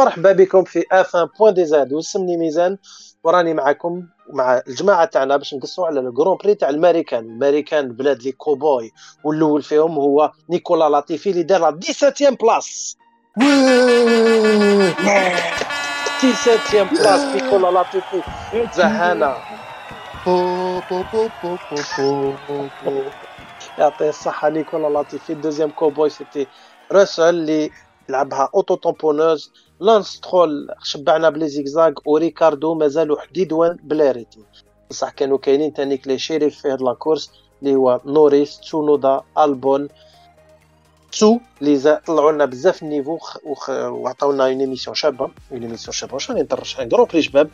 مرحبا بكم في F 1 point DZ. وسمني ميزان وراني معكم مع الجماعة تاعنا باش نقصوا على ال Grand Prix تاع الماريكان. الماريكان بلاد les cowboys. والاول فيهم هو نيكولا لاتيفي اللي دار 17 places. 17 places نيكولا لاتيفي. زهانا. يعطيه الصحة نيكولا لاتيفي deuxième cowboy c'était راسل اللي لعبها auto لانس سترول شبعنا ب les zigzags وريكاردو مازالوا حديدوان بلا rythme. بصح كانوا كاينين تاني les shérifs في هاد la course اللي هو نوريس تسونودا ألبون. تسو اللي طلعوا لنا بزاف ال niveau وعطاونا une émission شابة. une émission شابة واش راني نطرش؟ un Grand Prix شباب.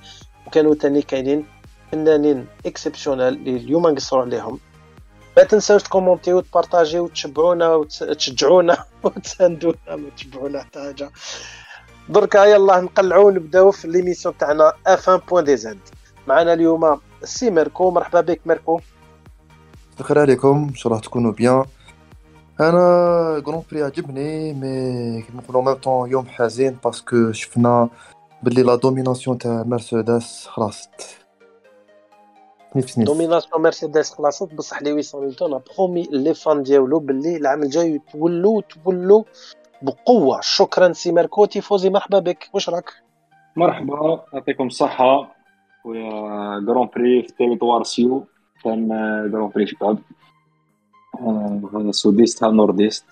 وكانوا تاني كاينين فنانين exceptionnels اللي اليوم نقصروا عليهم. ما تنساوش تكومونتيو وتبارطاجيو وتشبعونا وتشجعونا وتساندونا ما تشبعونا حتى حاجة. دركا يلا نقلعوا ونبداو في l'émission تاعنا F 1 point DZ معنا اليوم السي ميركو. مرحبا بك ميركو. الخير عليكم. إن شاء الله تكونوا bien. أنا Grand Prix عجبني mais كيما نقولوا même temps يوم حزين parce que شفنا بلي la domination تاع مرسيدس خلاص نفس نفس domination مرسيدس خلاصت. بصح لويس هاميلتون promet les fans ديالو باللي العام الجاي تولوا تولوا بقوة. شكرا سي ماركو تيفوزي مرحبا بك. واش راك؟ مرحبا. يعطيكم الصحة. ويا Grand Prix في territoire sioux. كان Grand Prix شباب sudiste ها nordiste.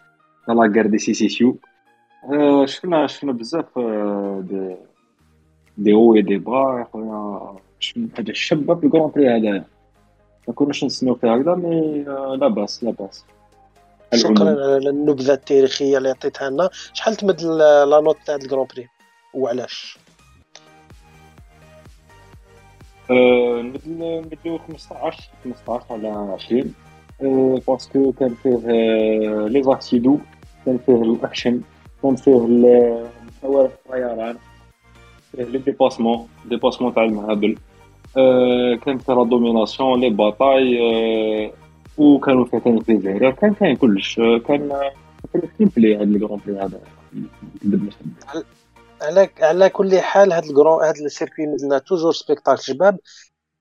la guerre de sécession شفنا شفنا بزاف des دي أو دي با خويا حاجة شابه في ال Grand Prix هذايا ما كناش نستناو فيها هكذا mais لا باس لا باس. شكرا على النبذة التاريخية اللي عطيتها لنا. شحال تمد la note تاع ال Grand Prix؟ وعلاش؟ نبدلو 15 15 على 20 parce que كان فيه les accidents كان فيه الاكشن كان فيه حوار الطيران فيه les dépassements dépassements تاع المهابل. كان فيه la domination les batailles وكانوا ثاني في كان كاين كلش. كان كان بلي هذا. ال Grand Prix هذا على على كل حال هاد ال Grand هاد ال circuit مدلنا toujours spectacle شباب.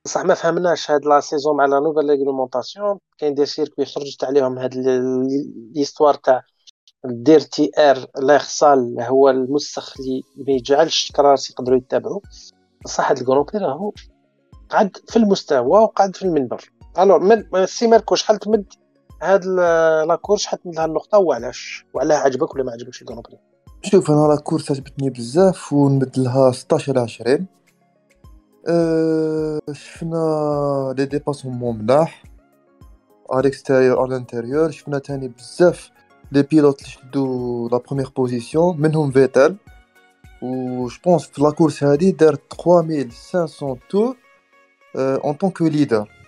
بصح ما فهمناش هاد la saison مع la nouvelle réglementation كاين des circuits خرجت عليهم هاد l'histoire تاع dirty air. l'air sale هو المسخ اللي ما يجعلش كراس يقدروا يتابعوا. بصح هاد ال Grand Prix راهو قعد في المستوى وقعد في المنبر. alors من سي ماركو شحال تمد هاد la course شحال تمد لها النقطة؟ وعلاش وعلاه عجبك ولا ما عجبكش ال Grand Prix شوف أنا la course عجبتني بزاف ونمد لها 16 على 20 أه شفنا les dépassements ملاح. à l'extérieur à l'intérieur شفنا تاني بزاف les pilotes اللي شدو la première position منهم فيتال و je pense في la course هادي دار 3500 tours en tant que leader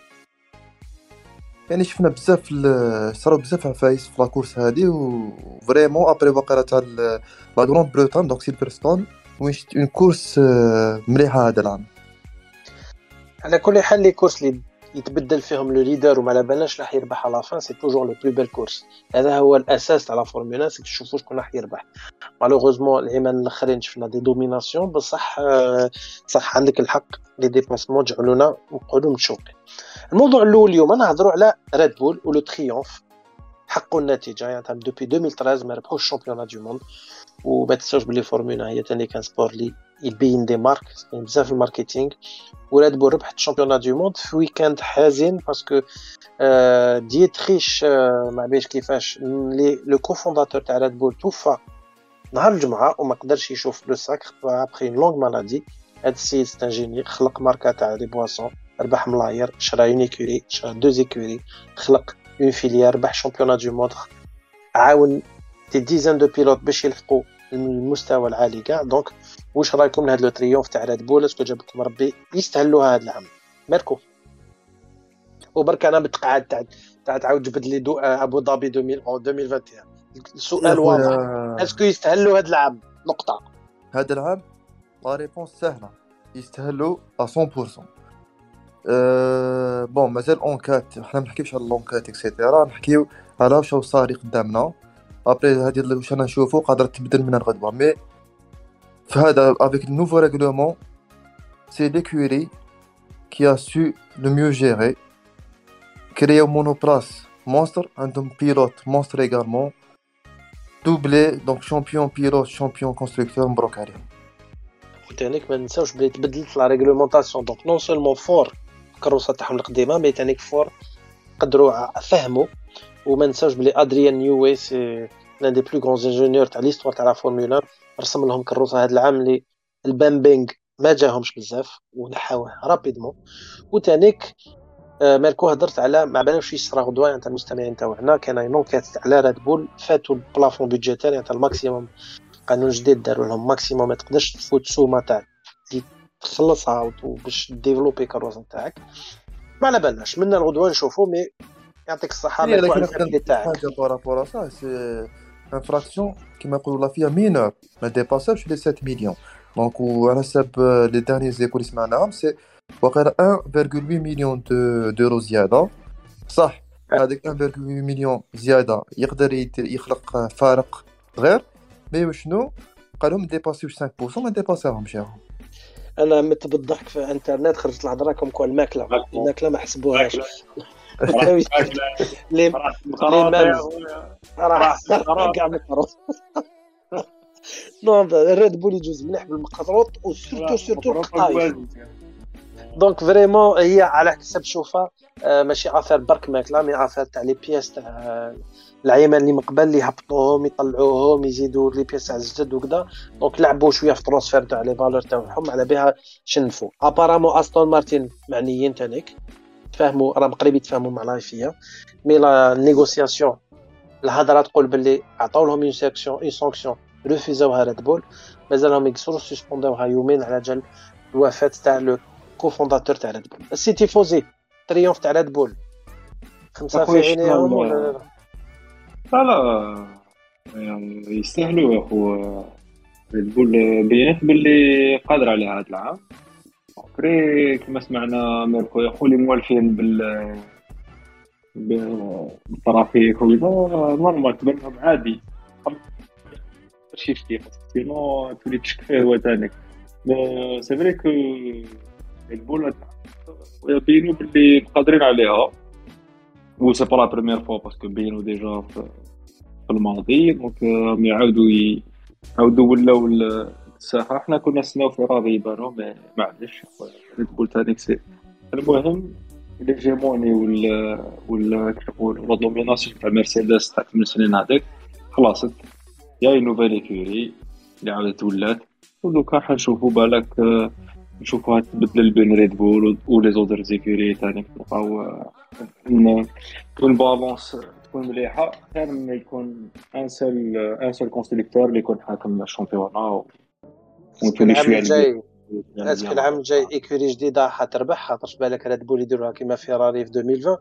يعني شفنا بزاف صراو بزاف عفايس في la course هادي و vraiment après وقيله تاع la Grande-Bretagne donc سيلفرستون وين شفت une course مليحة هذا العام. على كل حال les courses اللي يتبدل فيهم le leader وما بالناش راح يربح à la fin c'est toujours les plus belles courses هذا هو الأساس تاع la Formula 1 تشوفوا شكون راح يربح. malheureusement العامين الأخرين شفنا des dominations بصح صح عندك الحق les dépassements جعلونا نقعدوا متشوقين. الموضوع الأول اليوم نهضروا على ريد بول و le triomphe حققوا النتيجة يعني depuis 2013 ما ربحوش ال champion du monde. وما تنساوش بلي فورمولا هي ثاني كان sport لي يبين des marques كاين بزاف ال marketing. وراد بول ربحت ال champion du monde في week-end حزين parce que آه ديتريش آه ما عرفتش كيفاش لي le cofondateur تاع راد بول توفى نهار الجمعة وما قدرش يشوف le sacre après longue maladie هاد السيد c'est un génie خلق ماركة تاع les boissons ربح ملاير شرا une écurie شرا deux écuries خلق une filière ربح champion du monde عاون des dizaines de pilotes باش يلحقوا المستوى العالي كاع. donc واش رايكم لهاد le triomphe تاع ريد بول est-ce que جاب لكم ربي يستهلوها هاد العام. ميركو. وبرك أنا متقعد تاع تاع تعاود جبد لي أبو ظبي 2021 السؤال واضح. est-ce que يستهلوا هاد العام؟ نقطة. هاد العام la réponse سهلة. يستهلوا 100% أه bon مازال enquête حنا ما نحكيوش على l'enquête et cetera نحكيو على واش صاري قدامنا. après هادي واش أنا نشوفو قادرة تبدل من الغدوة. mais avec le nouveau règlement, c'est l'écurie qui a su le mieux gérer. Créer un monoplace monstre, un pilote monstre également. Doublé, donc champion pilote, champion constructeur, مبروك وتانيك ما ننساوش بلي تبدلت la réglementation donc non seulement fort الكروسه تاعهم القديمة mais تانيك fort قدروا فهموا وما ننساوش بلي ادريان نيوي c'est l'un des plus grands ingénieurs تاع l'histoire تاع la Formula 1 رسم لهم كروسة هذا العام اللي ال bumping ما جاهمش بزاف ونحاوه rapidement وتانيك آه، مالكو هضرت على ما بالوش يصرا غدوه تاع المستمعين تاعنا كاين une enquête على راد بول فاتوا ال plafond budgétaire تاع ال maximum. قانون جديد داروا لهم maximum ما تقدرش تفوت سومة تاع تخلصها باش développer كروسة نتاعك ما على بالناش منا الغدوة نشوفو mais يعطيك الصحة ما تاعك. حاجة بارابور سا سي انفراكسيون كيما يقولوا là فيها mineure ما dépassa ش les 7 millions donc وعلى حساب les derniers échos اللي سمعناهم c'est وقيلا 1.8 million d'euros زياده صح هذيك 1.8 مليون زياده يقدر يخلق فارق صغير mais شنو قالوا ما dépassé وش 5% ما dépassé همش ياهم أنا مت بالضحك في انترنت خرجت الهضرة comme quoi الماكلة. الماكلة ما حسبوهاش. لي راح كاع نون الريد بول يجوز مليح بالمقطروط و surtout surtout القطايف. donc vraiment هي على حسب شوفها آه، ماشي affaire برك ماكلة mais affaire تاع les pièces تاع العيمان اللي من قبل اللي يهبطوهم يطلعوهم يزيدوا les pièces تاع الجدد وكذا donc لعبوا شوية في transfert تاع les valeurs تاعهم على بها شنفوا apparemment استون مارتين معنيين تانيك. تفاهموا راهم قريب يتفاهموا مع la FIA mais la négociation الهضرة تقول باللي عطاو لهم une sanction une sanction révisé اوها ريد بول مازالهم يقصروا suspendu وها يومين على جال الوفاة تاع le cofondateur تاع ريد بول السي تيفوزي triomphe تاع ريد بول خمسة في عينيهم ولا لا لا يعني يستاهلوا يا خو ريد بينات باللي قادر عليها هذا العام. après كما سمعنا ميركو اللي موالفين بال بال trafic وكذا normal تبان لهم عادي. شي شي sinon تولي تشك فيه هو تانيك c'est vrai que البول بينو باللي قادرين عليها. و c'est pas la première fois parce que بينو déjà في الماضي دونك يعاودوا يعاودوا ولاو الساحه حنا كنا نستناو فيراري يبانو mais معليش بول تانيك c'est المهم ال hégémonie ولا ولا كيف نقول la domination تاع مرسيدس تاع ثمان سنين هذاك خلاص la nouvelle écurie اللي عاودت ولات ودوكا حنشوفو بالك نشوفوها تبدل بين ريد بول و les autres écuries تاني نبقاو تكون balance تكون مليحة خير من يكون ان سول ان سول كونستركتور اللي يكون حاكم ال championnat ونتولي شوية est-ce que العام الجاي écurie جديدة حتربح؟ خاطرش بالك ريد بول يديروها كيما فيراري في 2020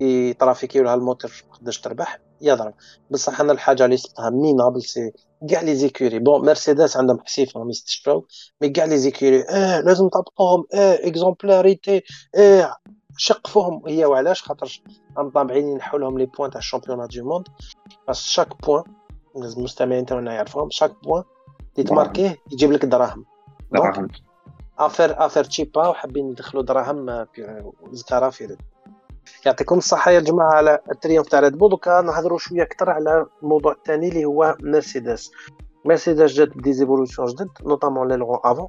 ي trafiquer و لها الموتور باش تربح؟ يضرب. بصح أنا الحاجة اللي صبتها minable c'est كاع les écuries. bon مرسيدس عندهم حسيف راهم يستشفاو mais كاع les écuries. آه لازم تطبقوهم آه exemplarité آه شقفوهم هي وعلاش؟ خاطرش راهم طابعين ينحوا لهم les points تاع ال championnat du monde parce que chaque point المستمعين تاعنا يعرفوهم chaque point اللي ت marquer ه يجيب لك دراهم. دراهم. affaire affaire تشيبا وحابين يدخلوا دراهم زكاره في رد يعطيكم الصحة يا جماعة على ال triomphe تاع ريد بول. دوكا نهضروا شوية أكثر على الموضوع الثاني اللي هو مرسيدس. مرسيدس جات ب des évolutions جدد notamment l'aileron avant.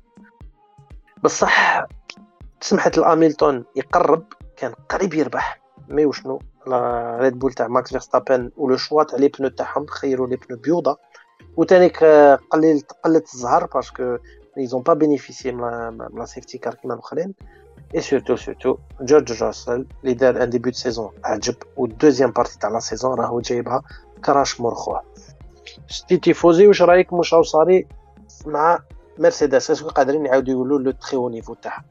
بصح سمحت لاميلتون يقرب كان قريب يربح. mais وشنو؟ ريد بول تاع ماكس فيرستابن و le choix تاع les pneus تاعهم خيروا les pneus بيوضا وتانيك قليل قلت الزهر parce que ils pas bénéficié من la safety car كيما الأخرين. et surtout surtout جورج راسل اللي دار un début de saison عجب وال deuxième partie تاع la saison راهو جايبها كراش مرخوه شتي تيفوزي واش رايك مش صاري مع مرسيدس est-ce que قادرين يعاودوا يقولوا le très haut niveau تاعها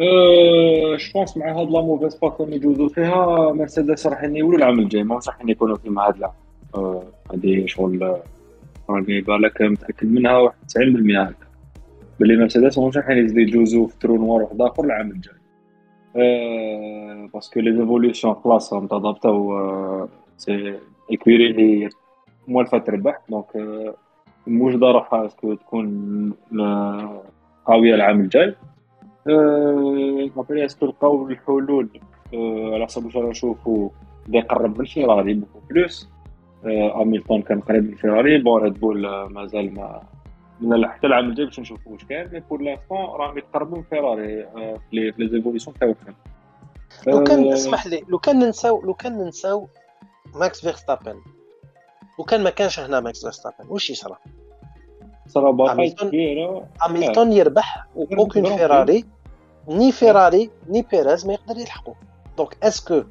je pense مع هاد la mauvaise passe اللي يجوزو فيها مرسيدس راح يولوا العام الجاي ماهوش راح يكونوا كيما هاد العام هادي شغل راني بالك متاكد منها 90% هكا باللي مرسيدس مش راح يزيدوا يجوزوا في trou noir واحد آخر العام الجاي. أه parce que les évolutions خلاص راهم ت adapter او c'est écurie اللي موالفه تربح. دونك موجوده روحها est-ce que تكون آه، قوية العام الجاي. après est-ce que لقاو الحلول على حسب واش نشوفو. بدا يقرب من فيراري beaucoup plus. هاميلتون كان قريب من فيراري bon ريد بول مازال ما حتى العام الجاي باش نشوفو واش كاين مي بور لانستون راهم يتقربوا من فيراري في les évolutions تاعهم لو كان اسمح لي لو كان ننساو لو كان ننساو ماكس فيرستابن. وكان ما كانش هنا ماكس فيرستابن واش يصرى؟ صرا bataille كبيره هاميلتون يربح اوكين فيراري. ni فيراري ni بيريز ما يقدر يلحقوا donc parce que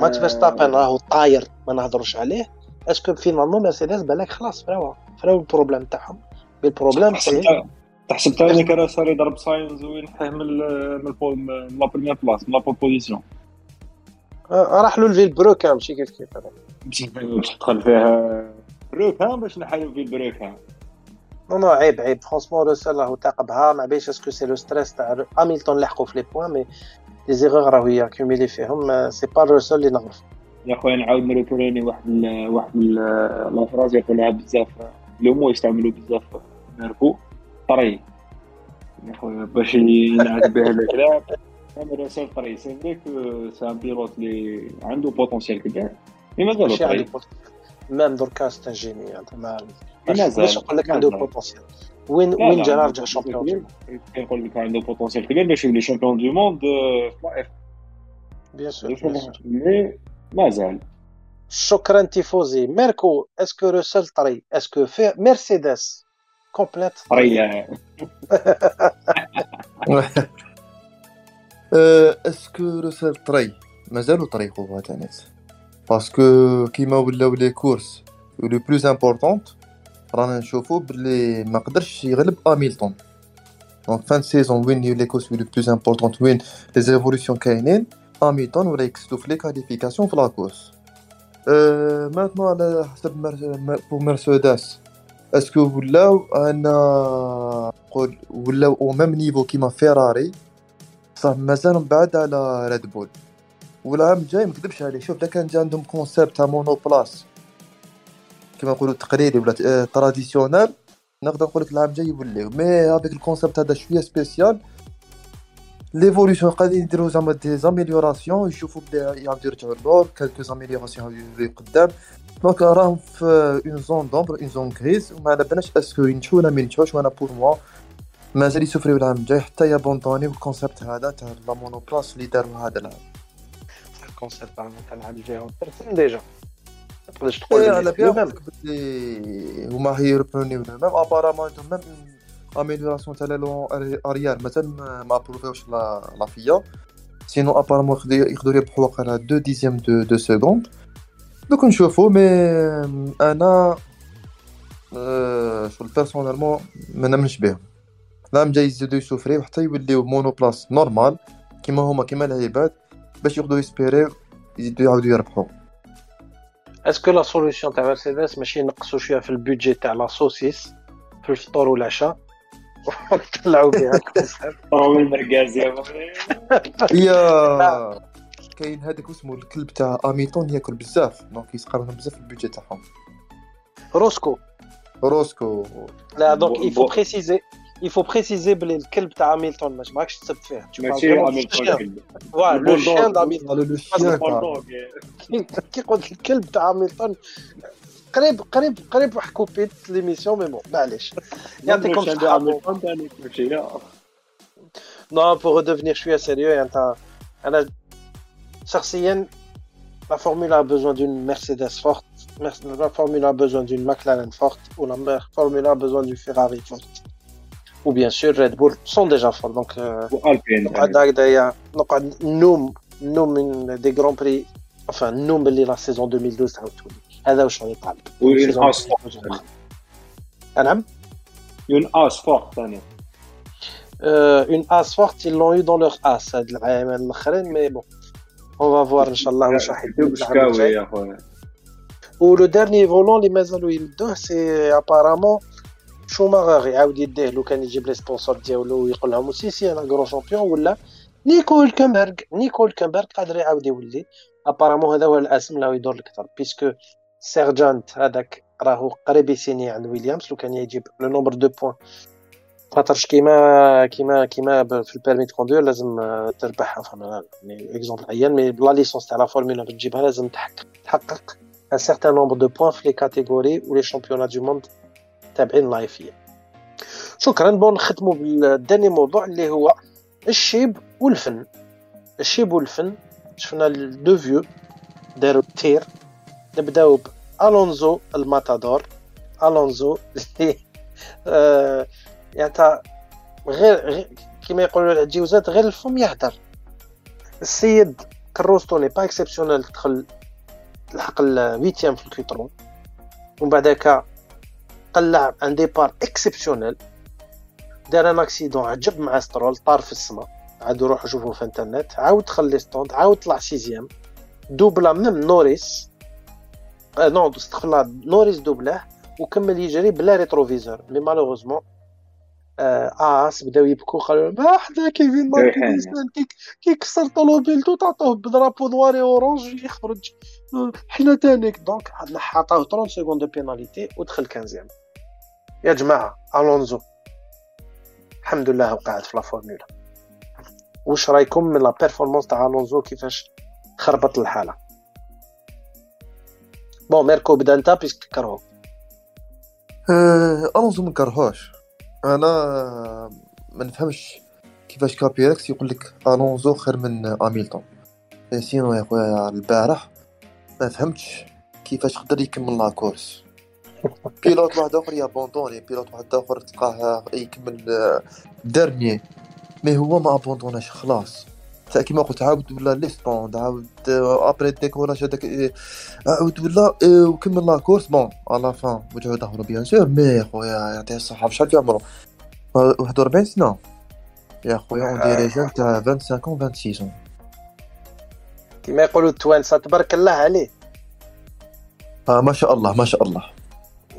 ماكس فيرستابن راهو طاير ما نهضروش عليه؟ est-ce que finalement مرسيدس بالك خلاص فراو فراو ال problème تاعهم. ال problème تحسب تاني كان صار يضرب ساينز وينحيه من من la première place من la position راح له الفيل بروك ماشي كيف كيف تدخل فيها بروك باش نحيو في بروك non non عيب عيب franchement روسل راهو تعقبها mais parce que c'est le stress تاع هاميلتون لحقوا في les points mais les erreurs راهو ياكيوميلي فيهم c'est pas روسل اللي نعرف يا خويا نعاود نريكوريني واحد ال واحد la phrase يقولها بزاف le mot يستعملوا بزاف ميركو طري يا خويا باش ينعاد به الكلام كاميرا سير طري c'est vrai que c'est un pilote اللي عنده potentiel كبير mais مازال طري même دركا c'est génie ما مازال نقول لك عنده potentiel وين وين جا رجع شامبيون كنقول لك عنده potentiel كبير باش يولي champion du monde في la F bien sûr mais مازال شكرا تيفوزي ميركو est-ce que روسل طري est-ce que في مرسيدس complète طري est-ce que روسل طري مازالو طريقو هاد الناس parce que كيما ولاو les courses les plus importantes رانا نشوفو بلي ما قدرش يغلب هاميلتون donc fin saison وين les courses les plus importantes وين les évolutions كاينين هاميلتون ولا يكسدو في les qualifications في la course maintenant على حسب pour مرسيدس est-ce que ولاو أنا نقول ولاو au même niveau كيما فيراري صح مازال بعد على ريد بول والعام الجاي ما نكذبش عليه شوف كان جا عندهم concept تاع monoplace كيما نقولوا تقليدي ولا traditionnel نقدر نقول لك العام الجاي يوليو mais هذاك ال concept هذا شوية spécial l'évolution قاعدين يديروا زعما des améliorations يشوفوا بدا يعاودوا يرجعوا للور quelques améliorations يوليو قدام donc راهم في une zone d'ombre une zone grise وما على بالناش est-ce que ينجحوا ولا ما ينجحوش وأنا pour moi مازال يسوفريو العام الجاي حتى يابونطوني بال concept هذا تاع la monoplace اللي داروا هذا العام ال concept تاع العام الجاي déjà تقدرش تقول على بالك بلي هما هيربونيو ميم ابارامون ميم اميليوراسيون تاع l'aileron arrière مازال ما بروفيوش la FIA sinon apparemment يقدروا يربحوا واقيلا deux dixièmes de de seconde دوك نشوفو mais أنا شغل personnellement ما نامنش بهم. العام جاي يزيدو يسوفريو حتى يوليو monoplace normale كيما هما كيما العباد باش يقدروا يسبيريو يزيدو يعاودو يربحو. est-ce que la solution تاع مرسيدس ماشي ينقصوا شوية في ال budget تاع la saucisse في الفطور والعشاء؟ طلعوا بها. طلعوا المركاز يا يا كاين هذاك اسمه الكلب تاع هاميلتون ياكل بزاف. donc يسقى لهم بزاف ال budget تاعهم. روسكو. روسكو. لا donc il faut préciser il faut préciser بلي الكلب تاع هاميلتون ماش ماكش تسب فيه. ماشي هاميلتون voilà le chien le chien كي قلت الكلب تاع هاميلتون قريب قريب قريب واحد coupait l'émission mais bon معليش. يعطيكم الصحة. non pour redevenir شوية sérieux يعني أنا شخصيا la Formule a besoin d'une Mercedes forte, la Formule a besoin d'une McLaren forte, ou la Formule a besoin d'une Ferrari forte. Ou bien sûr, Red Bull sont déjà forts. Donc, نقعد نوم نوم من دي جران بري enfin نوم باللي لا سيزون 2012 تعاودتوني هذا واش راني طالب وين اس فورت نعم اون اس فورت ثاني اون اس فورت ils l'ont eu dans leur as هاد العامين الاخرين مي بون on va voir ان شاء الله واش راح يدير بشكاوي يا خويا ولو ديرني volant اللي مازالوا يمدوه c'est apparemment شوماغر يعاود يديه لو كان يجيب les sponsors ديالو ويقول لهم سي سي أنا كرو champion ولا نيكول كامبرغ نيكول كامبرغ قادر يعاود يولي apparemment هذا هو الاسم اللي يدور أكثر parce que سيرجانت هذاك راهو قريب يسيني عند ويليامز لو كان يجيب le nombre de points خاطرش كيما كيما كيما في ال permis de conduire لازم تربح enfin يعني اكزومبل عيان مي بلا ليسونس تاع لا فورمولا تجيبها لازم تحقق تحقق ان سيغتان نومبر دو بوان في لي كاتيجوري و لي شامبيونات دو موند تابعين لايفيا شكرا. بون نختموا بالداني موضوع اللي هو الشيب والفن. الشيب والفن شفنا دو فيو داروا التير. نبداو بالونزو الماتادور. الونزو اللي يعني غير, غير كما يقولوا العجوزات غير الفم يهدر. السيد كروستو ني با exceptionnel دخل لحق ال huitième في الكيترون. ومن بعدك قلع un départ exceptionnel دار un accident عجب مع سترول طار في السماء عادوا روحوا شوفوا في انترنت. عاود دخل les stands عاود طلع sixième. doubla même نوريس. آه non استغفر الله نوريس دوبلاه وكمل يجري بلا rétroviseur. mais malheureusement Haas بداو يبكوا قالوا ما حدا كيفين ماغنوسن كي كسر طوموبيلتو تعطوه ب drapeau noir et orange يخرج. حنا تانيك donc عطاوه 30 secondes de pénalité ودخل 15 يا جماعة ألونزو. الحمد لله وقعت في la Formula. واش رايكم من la performance تاع ألونزو؟ كيفاش خربط الحالة؟ بون ميركو بدأ انت بيسك كرهو أه ألونزو ما كرهوش أنا ما نفهمش كيفاش كابيركس يقول لك ألونزو خير من اميلتون سينو يا خويا البارح ما فهمتش كيفاش قدر يكمل لا كورس. بيلوت واحد آخر يابوندوني بيلوت واحد آخر تلقاه يكمل ديرني مي هو ما ابوندوناش خلاص. كيما قلت عاود ولا ليسبوند عاود ابري ديكوراج هذاك عاود ولا وكمل la course bon à la fin وجهو ظهرو bien sûr mais خويا يعطيه الصحة شحال في عمرو 41 سنة. يا خويا on dirait jeune تاع 25 26 كيما يقولوا التوانسة تبارك الله عليه. آه ما شاء الله ما شاء الله.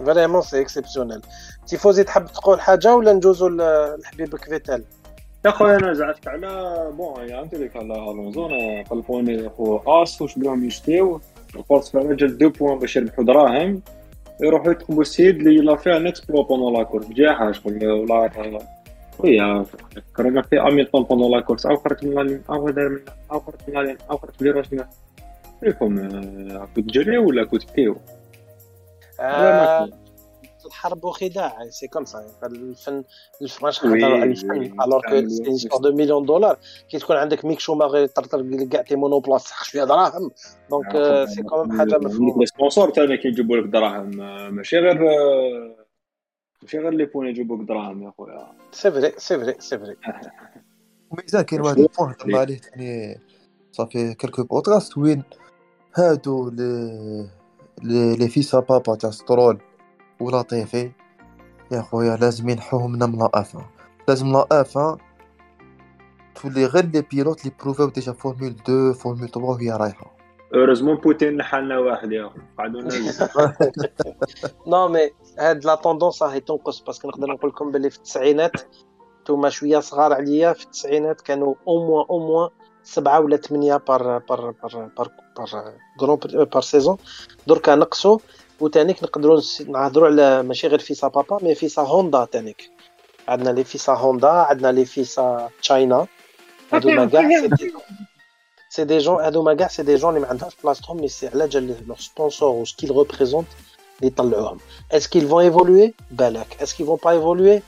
vraiment c'est exceptionnel تيفوزي تحب تقول حاجة ولا ندوزو لحبيبك فيتال؟ يا خويا أنا زعفت على bon أنت ديك على ألونزو. قلبوني خو آس واش بغاهم يشتيو الفورس فعلا جات دو بوان باش يربحوا دراهم يروحوا يطلبوا السيد اللي لا فيها نيكسبلو بوندون لا كورس بجاحة شغل ولا وي كرنا في اميلتون بوندون لا كورس أو خرجت من لالين أو دار من أو خرجت من لالين أو خرجت لي راسنا فيكم كنت جري ولا كنت. بيو الحرب وخداع سي كوم سا الفن نهضروا على الفن. الوغ كو سي سبور دو مليون دولار كي تكون عندك ميك شوماغ يطرطر كاع تي مونوبلاس تحقش فيها دراهم. دونك سي كوم حاجة مفهومة. سبونسور ثاني كيجيبوا لك دراهم ماشي غير ماشي غير لي بون يجيبوك دراهم يا خويا. سي فري سي فري سي فري وميزان كاين واحد البوان هضرنا عليه ثاني صافي كلكو بودكاست وين هادو لي لي فيسا بابا تاع سترول. ولطيفي يا خويا لازم ينحوهم من la F1 لازم la F1 تولي غير les pilotes اللي prouva و déjà Formule 2 Formule 3 وهي رايحة. heureusement بوتين نحلنا واحد يا اخو قعدونا non mais هاد la tendance راهي تنقص parce que نقدر نقول لكم باللي في التسعينات نتوما شوية صغار عليا في التسعينات كانوا au moins au moins سبعة ولا ثمانية par par par par par par saison دركا نقصوا. وتانيك نقدروا نهضروا على ماشي غير fils à papa mais fils à Honda تانيك. عندنا les fils à Honda عندنا les fils à China. هادو كاع c'est des jeunes هادو كاع c'est des jeunes اللي ما عندهاش بلاصتهم mais c'est على جال leur sponsor و ce qu'ils représentent اللي يطلعوهم est-ce que vont évoluer بالك est-ce que vont pas évoluer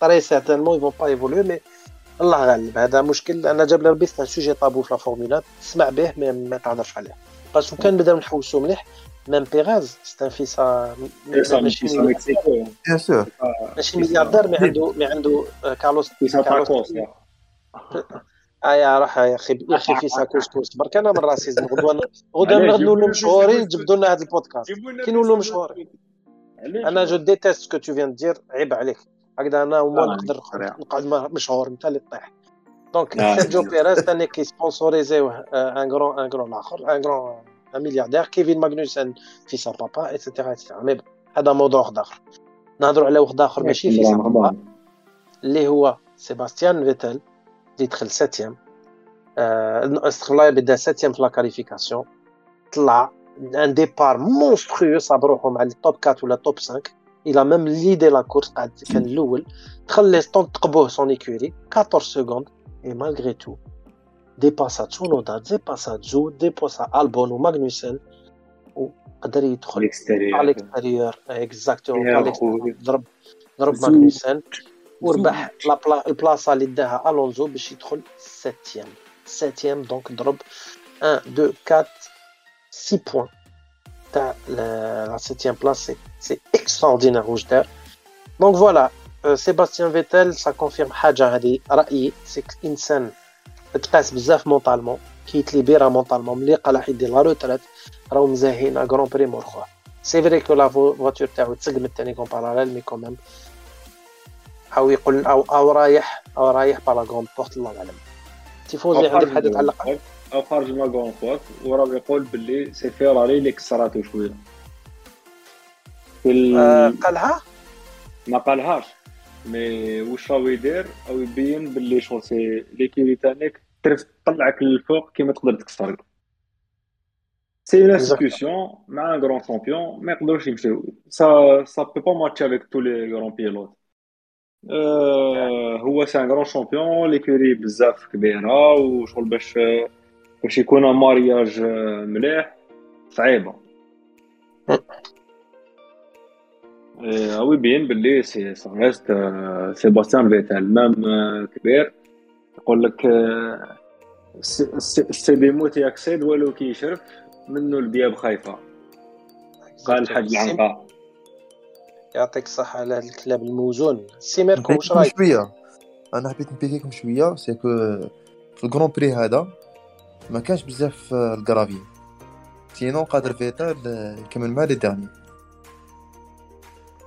très certainement vont pas évoluer mais الله غالب هذا مشكل أنا جاب لي ربي ce sujet tabou في la Formula تسمع به mais ما تهضرش عليه باسكو كان بداو نحوسو مليح ميم بيغاز سي ان فيس ماشي بيان سور ماشي ملياردير مي عنده مي عنده كارلوس كارلوس ايا راح يا أخي يا أخي في ساكوس كوس برك أنا من راسي غدوه غدوه نولوا مشهورين جبدوا لنا هذا البودكاست كي نولوا مشهورين أنا جو ديتيست سكو تو فيان دير عيب عليك هكذا أنا وما نقدر نقعد مشهور انت اللي طيح donc سيرجيو بيريز ثاني qui sponsorisé un grand un grand اخر un grand un ملياردير كيفين ماغنوسن fils à papa etc. etc. mais هذا موضوع واحد اخر نهضروا على واحد اخر ماشي fils à papa اللي هو سيباستيان فيتل اللي دخل septième استغفر الله بدا septième في la qualification طلع un départ monstrueux صاب روحو مع التوب 4 ولا توب 5 il a même leadé la course قاعد كان الأول دخل les stands تقبوه son écurie 14 secondes et malgré tout dépassa تسونودا dépassa جو dépassa ألبون وماغنوسن وقدر يدخل على ال extérieur exactement ضرب ضرب ماغنوسن وربح البلاصه اللي داها الونزو باش يدخل septième septième donc ضرب 1 2 4 6 points تاع la septième place سي اكستراوردينير واش دار دونك فوالا سيباستيان فيتال سا كونفيرم حاجة هذه رايي سي انسان تقاس بزاف مونطالمون كيتليبيرا مونطالمون ملي قال يدير لا روتريت راهو مزاهين غران بري مور خواه سي فري كو لا فواتور تاعو تسقم الثاني كون باراليل مي كوميم أو يقول أو أو رايح أو رايح بالا غون بورت الله اعلم تيفوزي عندك حاجة تعلق؟ أو خارج ما غون بورت وراه يقول باللي سي فيراري اللي كسراتو شوية. في آه قالها؟ ما قالهاش. mais واش راهو يدير؟ أو يبين باللي c'est l'équipe تاعك تطلعك للفوق كيما تقدر تكسرك c'est une institution مع un grand champion ما يقدروش يمشيو ça ça peut pas match avec tous les grands pilotes هو c'est un grand champion l'écurie بزاف كبيره وشغل باش باش يكون mariage مليح صعيبه وي بين باللي سي ريست سيباستيان فيتال مام كبير يقول لك سي دي موت ياكسيد ولو كيشرف منو البياب خايفه قال حد العنقاء يعطيك الصحة على هذا الكلام الموزون. سي ميركو واش رايك؟ شوية. أنا حبيت نبيكيكم شوية. سي كو في الكرون بري هذا ما كانش بزاف الكرافي سينو قادر فيتال يكمل مع لي داني.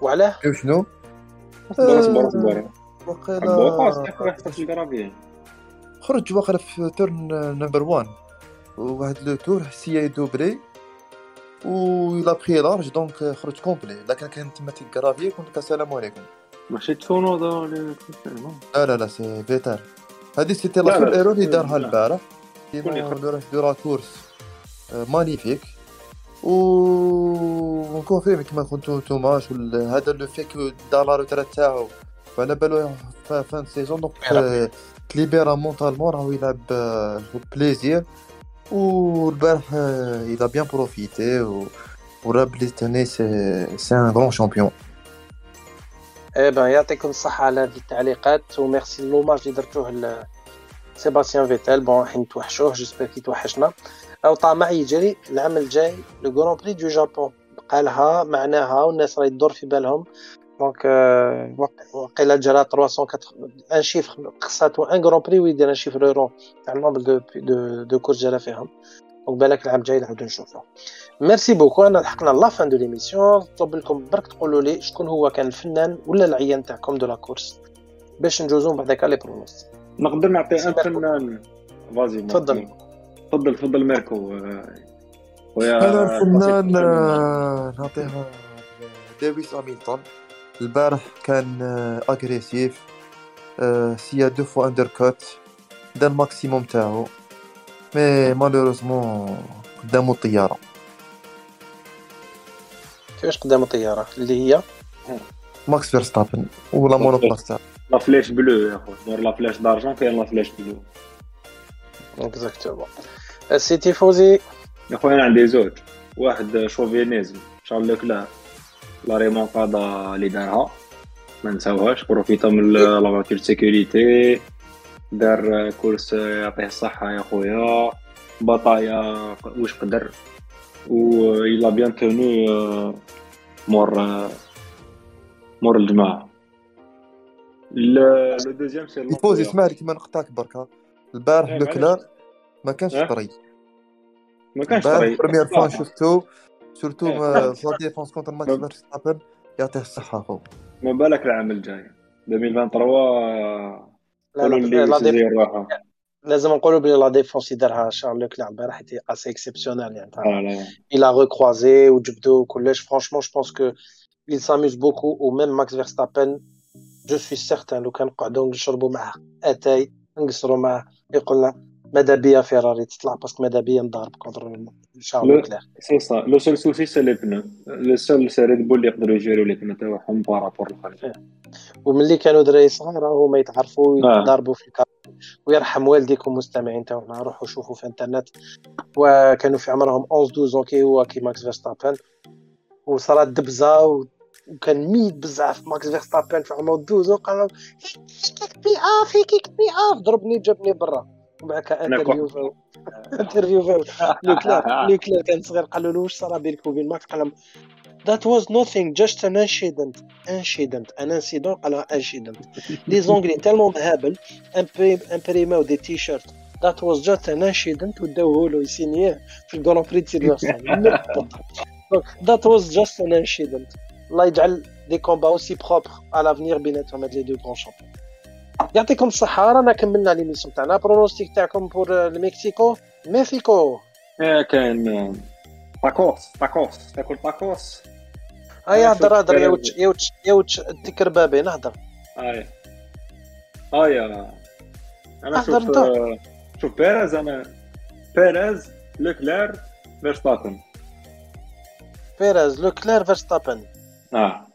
وعلاه؟ شنو؟ اصبر اصبر اصبر وقيلا خرج واقيلا في تورن نمبر 1 وواحد لو تور سيا دوبري و لا بخي لارج دونك خرج كومبلي لكن كان تما تيكرافي كنت السلام عليكم. ماشي تسونودا لا لا لا c'est فيتال هادي c'était la seule erreur اللي دارها البارح كيما de la course magnifique و confirme كيما قلتو نتوما هذا le fait que دار la retraite تاعو وعلى بالو fin saison donc تليبيرا mentalement راهو يلعب plaisir والبارح il a bien profité وراه بلي تاني c'est c'est un grand champion إيه بان يعطيكم الصحة على هذه التعليقات و merci l'hommage اللي درتوه لسيباستيان فيتال bon راح نتوحشوه j'espère كي توحشنا. أو طمع يجري العام الجاي le Grand Prix du Japon قالها معناها والناس راهي تدور في بالهم. donc وقيلا جرى 380 un chiffre خصاتو un Grand Prix ويدير un chiffre rond تاع ال nombre de de de course جرى فيهم. دونك بالك العام الجاي نعاودو نشوفو. ميرسي بوكو أنا لحقنا لا فان دو ليميسيون طلب لكم برك تقولوا لي شكون هو كان الفنان ولا العيان تاعكم دو لا كورس باش نجوزو بعدك لي برونوس نقدر نعطي أن فنان. فازي تفضل. تفضل تفضل ميركو. أنا الفنان نعطيها ديفيس هاميلتون البارح كان اغريسيف سيا دو فوا اندر كات دا ال maximum تاعو. mais malheureusement قدامو الطياره كيفاش قدامو الطياره اللي هي؟ ماكس فيرستابن ولا monoplace تاعو. la flèche bleue يا خو دور la flèche d'argent كاين la flèche bleue exactement سي فوزي. يا خويا أنا عندي زوج واحد chauvinisme شارل لوكلير la remontada اللي دارها. ما نساوهاش بروفيتا من لا فاتور سيكوريتي دار كورس يعطيه الصحة يا خويا. بطايا واش قدر. و إلا بيان توني مور مور الجماعة. لو دوزيام سي يفوز اسمع لي كيما نقطعك بركا البارح لوكلار ما كانش طري. ما كانش طري. بروميير فوا شفتو surtout في la défense contre ماكس فيرستابن يعطيه الصحة خو ما بالك العام الجاي 2023 قولوا اللي الراحة لازم نقولوا بلي la défense اللي دارها شارل لوكلير البارح était assez exceptionnelle يعني a recroisé وجبدو كلش franchement je pense que il s'amuse beaucoup. Ou même Max Verstappen je suis certain لو كان نقعدو نشربو معاه اتاي نقصرو معاه يقول لنا ماذا بيا فيراري؟ تطلع parce que ماذا بيا نضارب contre شارل كلير c'est ça. le seul souci c'est les pneus le seul c'est ريد بول اللي يقدروا يجيروا les pneus تاعهم par rapport الاخرين وملي كانوا دراري صغار هما يتعرفوا آه. يضربوا في ال kart ويرحم والديكم مستمعين تاعنا روحوا شوفوا في انترنت. وكانوا في عمرهم 11 12 كي هو كي ماكس فيرستابن. وصارت دبزة و... وكان ميت بزاف ماكس فيرستابن في عمره 12 قال له kick me off kick me off ضربني جابني برا. أنا interview interview لوكلير لوكلير كان صغير قالوا له واش صرا بينك وبين ماكس قال لهم That was nothing, just an incident. Incident. Un incident قالها incident. Les Anglais tellement امبريماو des t-shirts. That was just an incident وداوه له يسينيه في ال Grand Prix الوصال. That was just an incident. الله يجعل des combats aussi propres على l'avenir بيناتهم هاد لي deux grands champions. يعطيكم الصحة رانا كملنا ليميسيون تاعنا برونوستيك تاعكم بور المكسيكو مكسيكو. آه، كاين تاكوس تاكوس تاكل تاكوس هيا آه، هضر شوف، هضر يا كان- وتش يا وتش يا وتش تكر بابين هضر هاي هاي أنا أحضر شوف. آه، شوف بيريز أنا بيريز لوكلير فيرستابن. بيريز لوكلير فيرستابن. آه.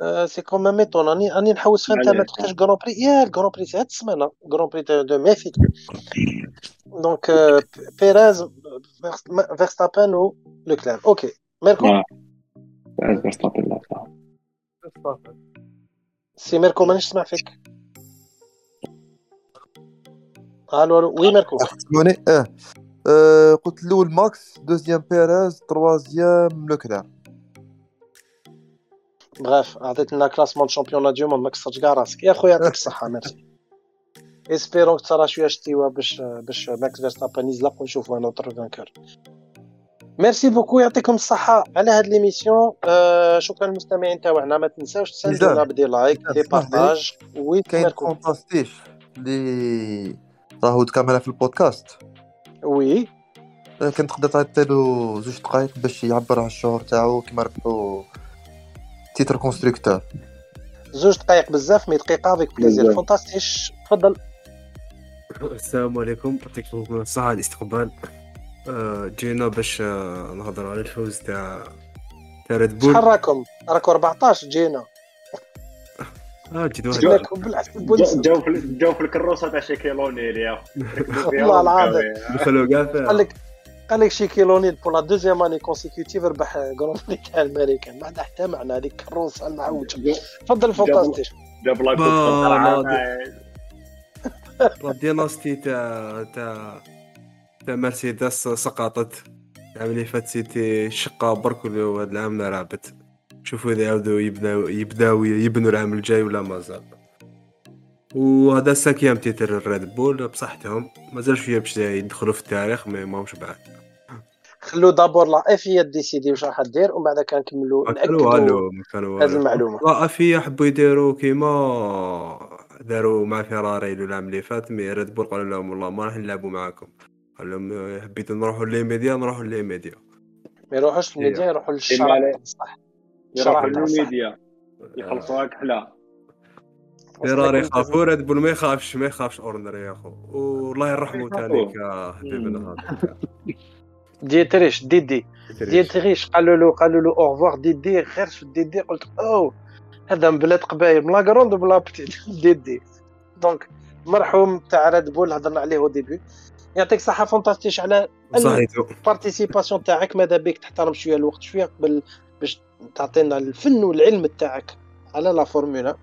آه، c'est comme maintenant راني راني نحوس في عليك. انترنت وقتاش Grand Prix يا ال Grand Prix هاد السمانه Grand Prix de de ميكسيكو donc آه، بيريز فيرست- فيرستابن و لوكلير OK ميركو آه. بيريز فيرستابن لا صح. سي ميركو مانيش نسمع فيك ألو ألو oui ميركو تسمعوني آه آه، قلت الأول ماكس deuxième بيريز troisième لوكلير bref عطيت لنا classement champion du monde ما كسرتش كاع راسك يا خويا يعطيك الصحه merci espérons que ترى شوية شتيوا باش باش ماكس فيرستابن يزلق ونشوفوا un autre vainqueur merci beaucoup يعطيكم الصحة على هاد l'émission آه شكرا للمستمعين تاعنا ما تنساوش تساندونا ميزان. ب des likes et oui كاين ميركو فونتاستيش اللي راهو تكمل في ال podcast oui كنت تقدر تعطي له زوج دقائق باش يعبر على الشعور تاعو كيما ربحو titre constructeur زوج دقائق بزاف mais دقيقة avec plaisir. بزاف. فونتاستيش تفضل. السلام عليكم. يعطيكم الصحة على الاستقبال. آه، جينا باش آه، نهضروا على الفوز تاع تاع Red Bull شحال راكم؟ راكم 14 جينا. آه جيت واحد. جاو في جاو في الكروسة تاع شيكيلونيل يا والله العظيم. دخلوا كاع قال فيها لك قال لك شي كيلونيل pour la deuxième année consécutive ربح Grand Prix تاع الامريكان ما عندها حتى معنى هذيك الكروسه المعوجه تفضل فونتاستيش جاب لا لا. dynastie تاع تاع تاع مرسيدس سقطت. العام اللي فات سيتي شقة برك وهذا العام رابت شوفوا إذا يعاودوا يبداو يبداو يبنوا العام الجاي ولا مازال وهذا ال cinquième titre ال Red Bull بصحتهم. مازال شوية باش يدخلوا في التاريخ ما ماهمش بعد. خلو d'abord la FIA décider واش راح دير ومن بعد كنكملوا كانوا ناكدوا هذه المعلومة. la FIA حبوا يديروا كيما داروا مع فيراري العام اللي فات mais Red Bull قالوا لهم والله ما راح نلعبوا معاكم. قال لهم آه، حبيتوا نروحوا les médias نروحوا les médias ما يروحوش للميديا يروحوا للشرع عليه. صح. يروح شرع تاع صح الميديا يخلصوها كحلة. فيراري خافوا Red Bull ما يخافش ما يخافش اورنر يا أخو. والله يرحمه يا حبيبنا هذا ديتريش ديدي. ديتريش قالوا له قالوا له au revoir ديدي غير في ديدي. قلت اوه هذا من بلاد قبايل من la grande ou la petite. ديدي. donc مرحوم تاع Red Bull هضرنا عليه au début يعطيك الصحه فونتاستيش على la participation تاعك. ماذا بك؟ تحترم شوية الوقت شوية قبل باش تعطينا الفن والعلم تاعك على la Formula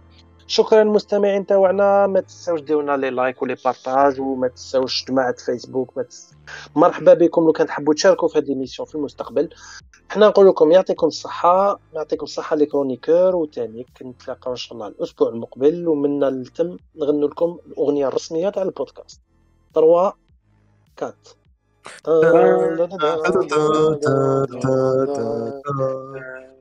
شكرا للمستمعين تاعنا ما تنساوش ديرونا les likes و les partages وما تنساوش جماعة فيسبوك. ما تس... مرحبا بكم لو كان تحبوا تشاركوا في هذه l'émission في المستقبل. حنا نقول لكم يعطيكم الصحة يعطيكم الصحة les chroniqueurs وتاني نتلاقاو إن شاء الله الأسبوع المقبل ومنا لتم نغنوا لكم الأغنية الرسمية تاع البودكاست. 3 4 دو- دو- دو- دو- دو-